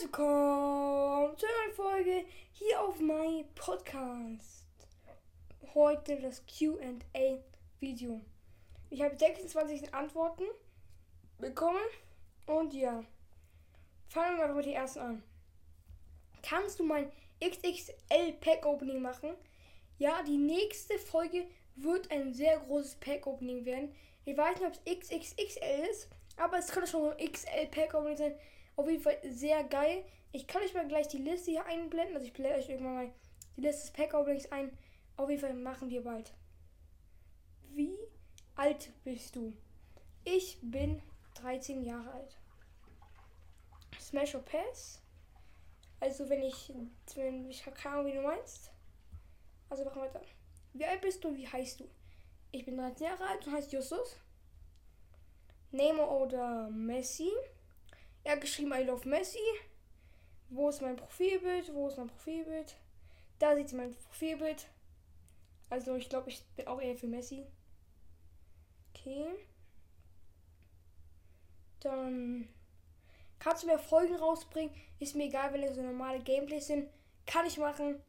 herzlich willkommen zu einer Folge hier auf meinem Podcast. Heute das QA-Video. Ich habe 26 Antworten bekommen und ja, fangen wir mal mit den ersten an. Kannst du mein XXL Pack Opening machen? Ja, die nächste Folge wird ein sehr großes Pack Opening werden. Ich weiß nicht, ob es XXXL ist, aber es könnte schon ein XL Pack Opening sein. Auf jeden Fall sehr geil. Ich kann euch mal gleich die Liste hier einblenden. Also ich blende euch irgendwann mal die Liste des Pack Openings ein. Auf jeden Fall machen wir bald. Wie alt bist du? Ich bin 13 Jahre alt. Smash or Pass? Also wenn ich, wenn ich keine Ahnung, wie du meinst. Also machen wir weiter. Wie alt bist du? Wie heißt du? Ich bin 13 Jahre alt und heißt Justus. Neymar oder Messi? Er hat geschrieben, I love Messi. Wo ist mein Profilbild? Wo ist mein Profilbild? Da sieht mein Profilbild. Also ich glaube, ich bin auch eher für Messi. Okay. Dann kannst du mir Folgen rausbringen. Ist mir egal, wenn es so normale Gameplays sind. Kann ich machen.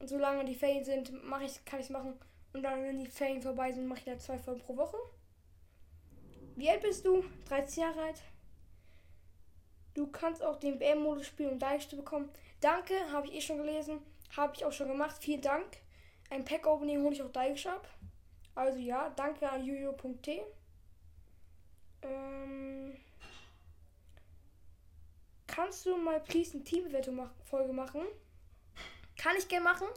Und solange die Ferien sind, mache ich, kann ich es machen. Und dann, wenn die Ferien vorbei sind, mache ich da zwei Folgen pro Woche. Wie alt bist du? 13 Jahre alt. Du kannst auch den WM-Modus spielen, um Deichte bekommen. Danke, habe ich eh schon gelesen. Habe ich auch schon gemacht. Vielen Dank. Ein Pack-Opening hole ich auch Deiche ab. Also ja, danke an juju.t. Ähm, kannst du mal please eine Teambewertung-Folge machen? Kann ich gerne machen.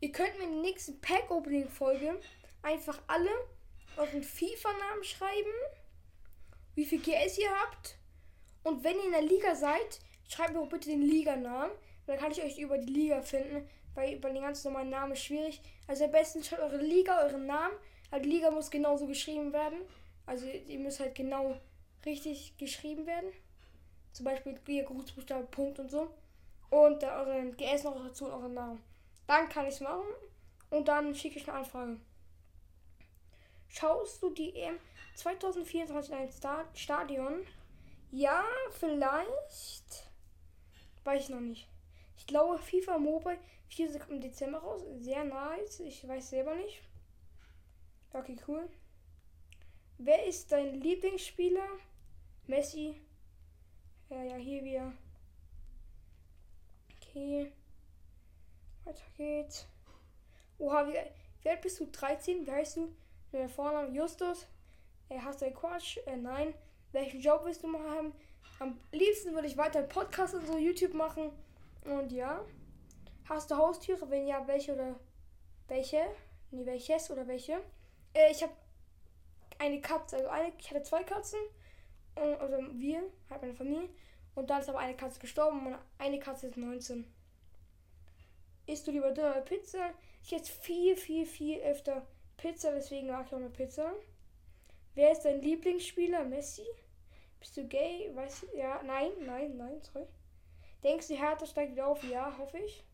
Ihr könnt mir in der nächsten Pack-Opening-Folge einfach alle euren FIFA-Namen schreiben, wie viel GS ihr habt und wenn ihr in der Liga seid, schreibt mir bitte den Liganamen. Dann kann ich euch über die Liga finden, weil über den ganz normalen Namen ist schwierig. Also am besten schreibt eure Liga, euren Namen. Also die Liga muss genauso geschrieben werden. Also ihr müsst halt genau richtig geschrieben werden. Zum Beispiel ihr Grußbuchstabe, Punkt und so. Und dann euren GS noch dazu und euren Namen. Dann kann ich es machen. Und dann schicke ich eine Anfrage. Schaust du die EM 2024 in ein Stadion? Ja, vielleicht. Weiß ich noch nicht. Ich glaube, FIFA Mobile 4 kommt im Dezember raus. Sehr nice. Ich weiß selber nicht. Okay, cool. Wer ist dein Lieblingsspieler? Messi. Ja, ja, hier wieder. Okay. Weiter geht's. Oha, wie, alt bist du? 13? Wie heißt du? Der Vorname Justus. Er hast du Quatsch? Äh, nein. Welchen Job willst du mal haben? Am liebsten würde ich weiter Podcast und so YouTube machen. Und ja. Hast du Haustiere? Wenn ja, welche oder welche? Nee, welches oder welche? Äh, ich habe eine Katze. Also eine, ich hatte zwei Katzen. Also wir, halt meine Familie. Und dann ist aber eine Katze gestorben und eine Katze ist 19. Isst du lieber Döner oder Pizza? Ich esse viel, viel, viel öfter Pizza, deswegen mag ich auch eine Pizza. Wer ist dein Lieblingsspieler? Messi? Bist du gay? Weiß ich, ja, nein, nein, nein, sorry. Denkst du, Hertha steigt wieder auf? Ja, hoffe ich.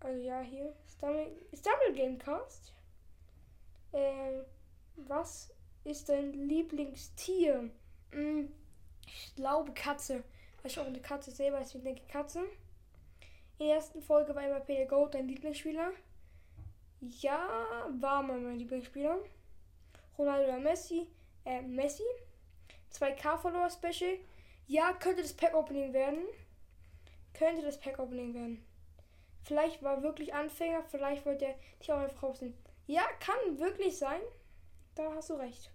Also ja, hier. Stumble Gamecast. Ähm, was ist dein Lieblingstier? Hm, ich glaube Katze. Weil ich auch eine Katze selber, deswegen denke ich Katze. In der ersten Folge war immer Peter Goat dein Lieblingsspieler. Ja, war mal mein Lieblingsspieler. Ronaldo oder Messi? Äh, Messi. 2K Follower Special. Ja, könnte das Pack Opening werden. Könnte das Pack Opening werden. Vielleicht war wirklich Anfänger, vielleicht wollte er dich auch einfach rausnehmen. Ja, kann wirklich sein. Da hast du recht.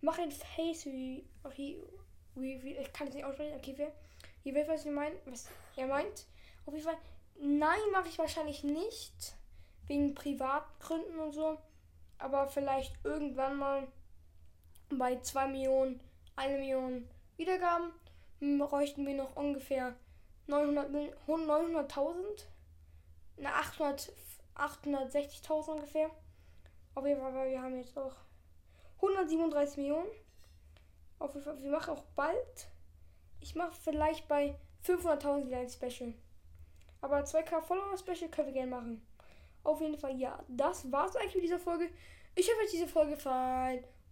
Mach ein Face wie, ich kann es nicht aussprechen. Okay, wer, ihr wisst, was ich meine, was er meint. Auf jeden Fall, nein, mache ich wahrscheinlich nicht. Wegen Privatgründen und so. Aber vielleicht irgendwann mal bei 2 Millionen 1 Million Wiedergaben bräuchten wir noch ungefähr 900.000, 900 na 800, 860.000 ungefähr. Auf jeden Fall, weil wir haben jetzt auch 137 Millionen. Auf jeden Fall, wir machen auch bald. Ich mache vielleicht bei 500.000 wieder ein Special. Aber 2K Follower Special können wir gerne machen. Auf jeden Fall, ja, das war's eigentlich mit dieser Folge. Ich hoffe, euch diese Folge gefallen